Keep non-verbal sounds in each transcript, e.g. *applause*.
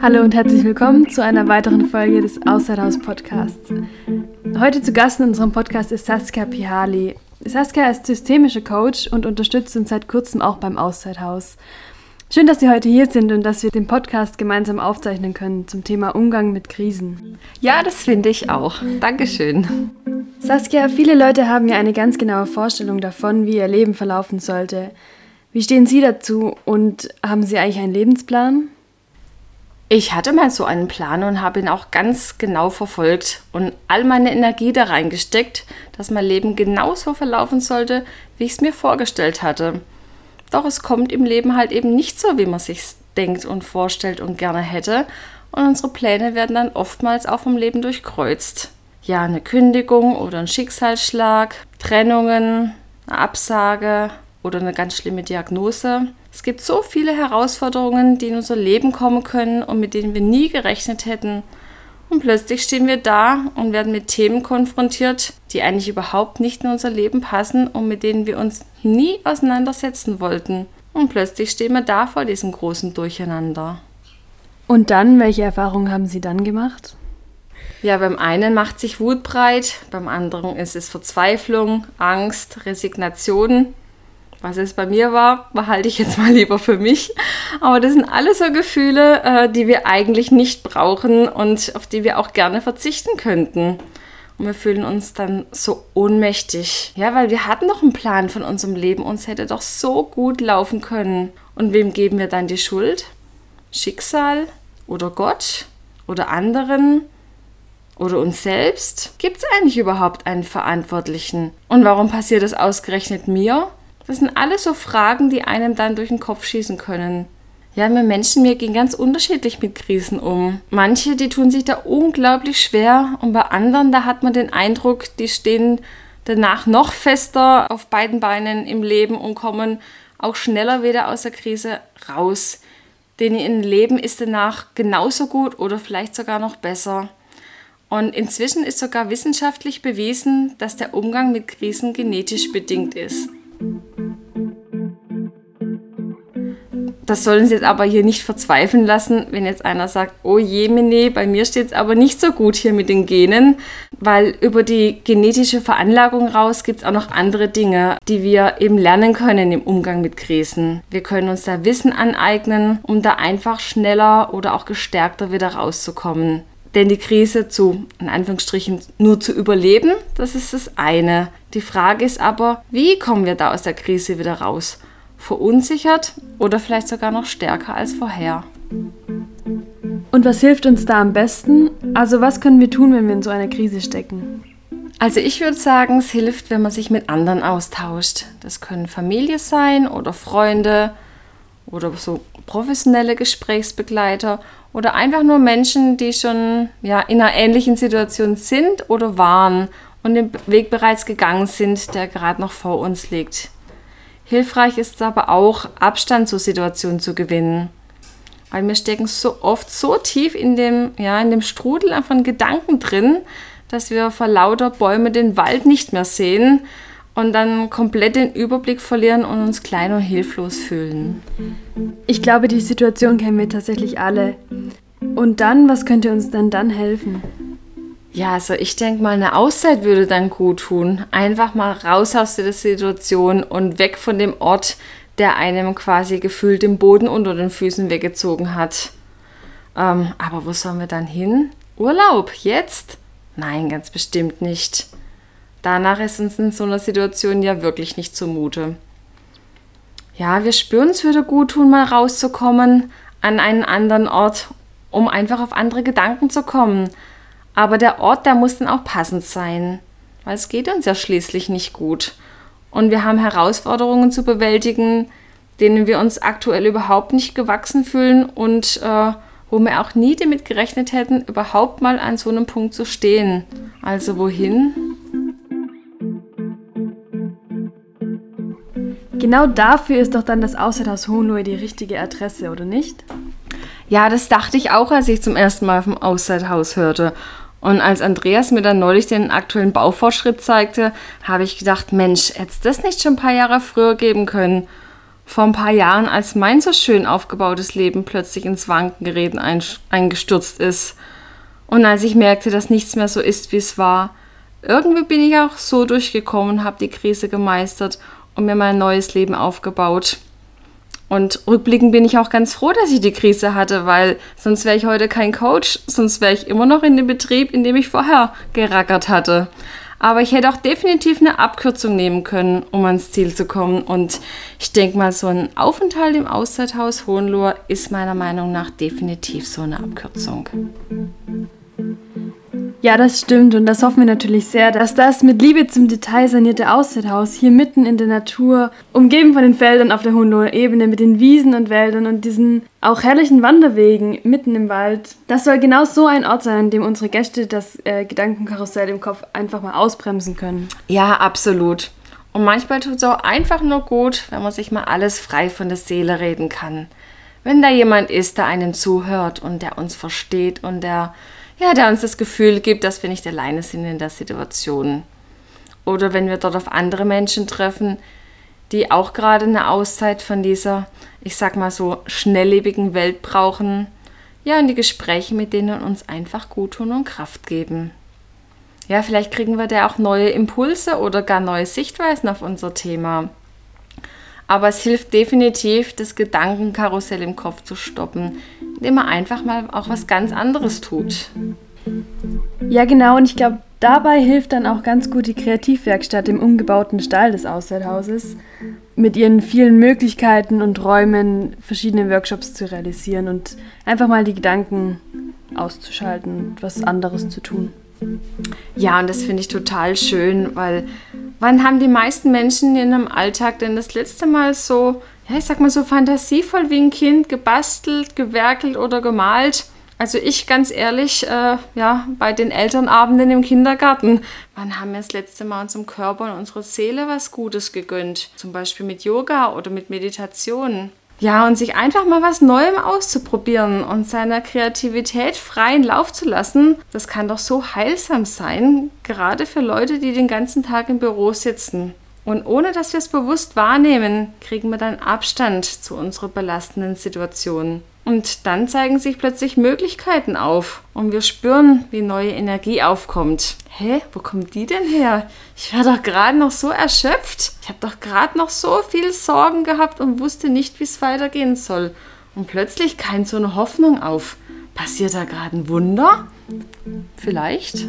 Hallo und herzlich willkommen zu einer weiteren Folge des Außerhaus Podcasts. Heute zu Gast in unserem Podcast ist Saskia Pihali. Saskia ist systemische Coach und unterstützt uns seit kurzem auch beim Auszeithaus. Schön, dass Sie heute hier sind und dass wir den Podcast gemeinsam aufzeichnen können zum Thema Umgang mit Krisen. Ja, das finde ich auch. Dankeschön. Saskia, viele Leute haben ja eine ganz genaue Vorstellung davon, wie ihr Leben verlaufen sollte. Wie stehen Sie dazu und haben Sie eigentlich einen Lebensplan? Ich hatte mal so einen Plan und habe ihn auch ganz genau verfolgt und all meine Energie da reingesteckt, dass mein Leben genauso verlaufen sollte, wie ich es mir vorgestellt hatte. Doch es kommt im Leben halt eben nicht so, wie man sich denkt und vorstellt und gerne hätte. Und unsere Pläne werden dann oftmals auch vom Leben durchkreuzt. Ja, eine Kündigung oder ein Schicksalsschlag, Trennungen, eine Absage oder eine ganz schlimme Diagnose. Es gibt so viele Herausforderungen, die in unser Leben kommen können und mit denen wir nie gerechnet hätten. Und plötzlich stehen wir da und werden mit Themen konfrontiert, die eigentlich überhaupt nicht in unser Leben passen und mit denen wir uns nie auseinandersetzen wollten. Und plötzlich stehen wir da vor diesem großen Durcheinander. Und dann, welche Erfahrungen haben Sie dann gemacht? Ja, beim einen macht sich Wut breit, beim anderen ist es Verzweiflung, Angst, Resignation. Was es bei mir war, behalte ich jetzt *laughs* mal lieber für mich. Aber das sind alles so Gefühle, äh, die wir eigentlich nicht brauchen und auf die wir auch gerne verzichten könnten. Und wir fühlen uns dann so ohnmächtig. Ja, weil wir hatten doch einen Plan von unserem Leben. Uns hätte doch so gut laufen können. Und wem geben wir dann die Schuld? Schicksal oder Gott oder anderen oder uns selbst? Gibt es eigentlich überhaupt einen Verantwortlichen? Und warum passiert das ausgerechnet mir? Das sind alles so Fragen, die einem dann durch den Kopf schießen können. Ja, wir Menschen, wir gehen ganz unterschiedlich mit Krisen um. Manche, die tun sich da unglaublich schwer und bei anderen, da hat man den Eindruck, die stehen danach noch fester auf beiden Beinen im Leben und kommen auch schneller wieder aus der Krise raus. Denn ihr Leben ist danach genauso gut oder vielleicht sogar noch besser. Und inzwischen ist sogar wissenschaftlich bewiesen, dass der Umgang mit Krisen genetisch bedingt ist. Das sollen Sie jetzt aber hier nicht verzweifeln lassen, wenn jetzt einer sagt, oh Jemine, bei mir steht es aber nicht so gut hier mit den Genen, weil über die genetische Veranlagung raus gibt es auch noch andere Dinge, die wir eben lernen können im Umgang mit Krisen. Wir können uns da Wissen aneignen, um da einfach schneller oder auch gestärkter wieder rauszukommen. Denn die Krise zu, in Anführungsstrichen, nur zu überleben, das ist das eine. Die Frage ist aber, wie kommen wir da aus der Krise wieder raus? Verunsichert oder vielleicht sogar noch stärker als vorher? Und was hilft uns da am besten? Also was können wir tun, wenn wir in so einer Krise stecken? Also ich würde sagen, es hilft, wenn man sich mit anderen austauscht. Das können Familie sein oder Freunde oder so professionelle Gesprächsbegleiter oder einfach nur Menschen, die schon ja, in einer ähnlichen Situation sind oder waren und den Weg bereits gegangen sind, der gerade noch vor uns liegt. Hilfreich ist aber auch, Abstand zur Situation zu gewinnen. Weil wir stecken so oft so tief in dem, ja, in dem Strudel von Gedanken drin, dass wir vor lauter Bäume den Wald nicht mehr sehen und dann komplett den Überblick verlieren und uns klein und hilflos fühlen. Ich glaube, die Situation kennen wir tatsächlich alle. Und dann, was könnte uns dann dann helfen? Ja, also ich denke mal, eine Auszeit würde dann gut tun. Einfach mal raus aus der Situation und weg von dem Ort, der einem quasi gefühlt den Boden unter den Füßen weggezogen hat. Ähm, aber wo sollen wir dann hin? Urlaub, jetzt? Nein, ganz bestimmt nicht. Danach ist uns in so einer Situation ja wirklich nicht zumute. Ja, wir spüren es würde gut tun, mal rauszukommen an einen anderen Ort, um einfach auf andere Gedanken zu kommen. Aber der Ort, der muss dann auch passend sein, weil es geht uns ja schließlich nicht gut. Und wir haben Herausforderungen zu bewältigen, denen wir uns aktuell überhaupt nicht gewachsen fühlen und äh, wo wir auch nie damit gerechnet hätten, überhaupt mal an so einem Punkt zu stehen. Also wohin? Genau dafür ist doch dann das Außerhaus Hohenlohe die richtige Adresse, oder nicht? Ja, das dachte ich auch, als ich zum ersten Mal vom Außerhaus hörte. Und als Andreas mir dann neulich den aktuellen Baufortschritt zeigte, habe ich gedacht, Mensch, hätte es das nicht schon ein paar Jahre früher geben können? vor ein paar Jahren, als mein so schön aufgebautes Leben plötzlich ins Wanken geraten eingestürzt ist. Und als ich merkte, dass nichts mehr so ist, wie es war, irgendwie bin ich auch so durchgekommen, habe die Krise gemeistert und mir mein neues Leben aufgebaut. Und rückblickend bin ich auch ganz froh, dass ich die Krise hatte, weil sonst wäre ich heute kein Coach, sonst wäre ich immer noch in dem Betrieb, in dem ich vorher gerackert hatte. Aber ich hätte auch definitiv eine Abkürzung nehmen können, um ans Ziel zu kommen. Und ich denke mal, so ein Aufenthalt im Auszeithaus Hohenlohe ist meiner Meinung nach definitiv so eine Abkürzung. Ja, das stimmt und das hoffen wir natürlich sehr, dass das mit Liebe zum Detail sanierte Auszeithaus hier mitten in der Natur, umgeben von den Feldern auf der Hohenloher Ebene mit den Wiesen und Wäldern und diesen auch herrlichen Wanderwegen mitten im Wald, das soll genau so ein Ort sein, an dem unsere Gäste das äh, Gedankenkarussell im Kopf einfach mal ausbremsen können. Ja, absolut. Und manchmal tut es auch einfach nur gut, wenn man sich mal alles frei von der Seele reden kann. Wenn da jemand ist, der einem zuhört und der uns versteht und der ja, der uns das Gefühl gibt, dass wir nicht alleine sind in der Situation. Oder wenn wir dort auf andere Menschen treffen, die auch gerade eine Auszeit von dieser, ich sag mal so, schnelllebigen Welt brauchen. Ja, und die Gespräche mit denen uns einfach gut tun und Kraft geben. Ja, vielleicht kriegen wir da auch neue Impulse oder gar neue Sichtweisen auf unser Thema. Aber es hilft definitiv, das Gedankenkarussell im Kopf zu stoppen, indem man einfach mal auch was ganz anderes tut. Ja, genau. Und ich glaube, dabei hilft dann auch ganz gut die Kreativwerkstatt im umgebauten Stall des Auszeithauses mit ihren vielen Möglichkeiten und Räumen verschiedene Workshops zu realisieren und einfach mal die Gedanken auszuschalten und was anderes zu tun. Ja, und das finde ich total schön, weil wann haben die meisten Menschen in einem Alltag denn das letzte Mal so, ja, ich sag mal so fantasievoll wie ein Kind gebastelt, gewerkelt oder gemalt? Also ich ganz ehrlich, äh, ja, bei den Elternabenden im Kindergarten, wann haben wir das letzte Mal unserem Körper und unserer Seele was Gutes gegönnt? Zum Beispiel mit Yoga oder mit Meditation. Ja, und sich einfach mal was Neuem auszuprobieren und seiner Kreativität freien Lauf zu lassen, das kann doch so heilsam sein, gerade für Leute, die den ganzen Tag im Büro sitzen. Und ohne dass wir es bewusst wahrnehmen, kriegen wir dann Abstand zu unserer belastenden Situation. Und dann zeigen sich plötzlich Möglichkeiten auf und wir spüren, wie neue Energie aufkommt. Hä, wo kommt die denn her? Ich war doch gerade noch so erschöpft. Ich habe doch gerade noch so viel Sorgen gehabt und wusste nicht, wie es weitergehen soll. Und plötzlich kam so eine Hoffnung auf. Passiert da gerade ein Wunder? Vielleicht.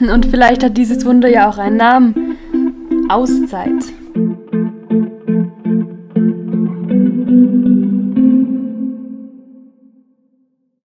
Und vielleicht hat dieses Wunder ja auch einen Namen. Auszeit.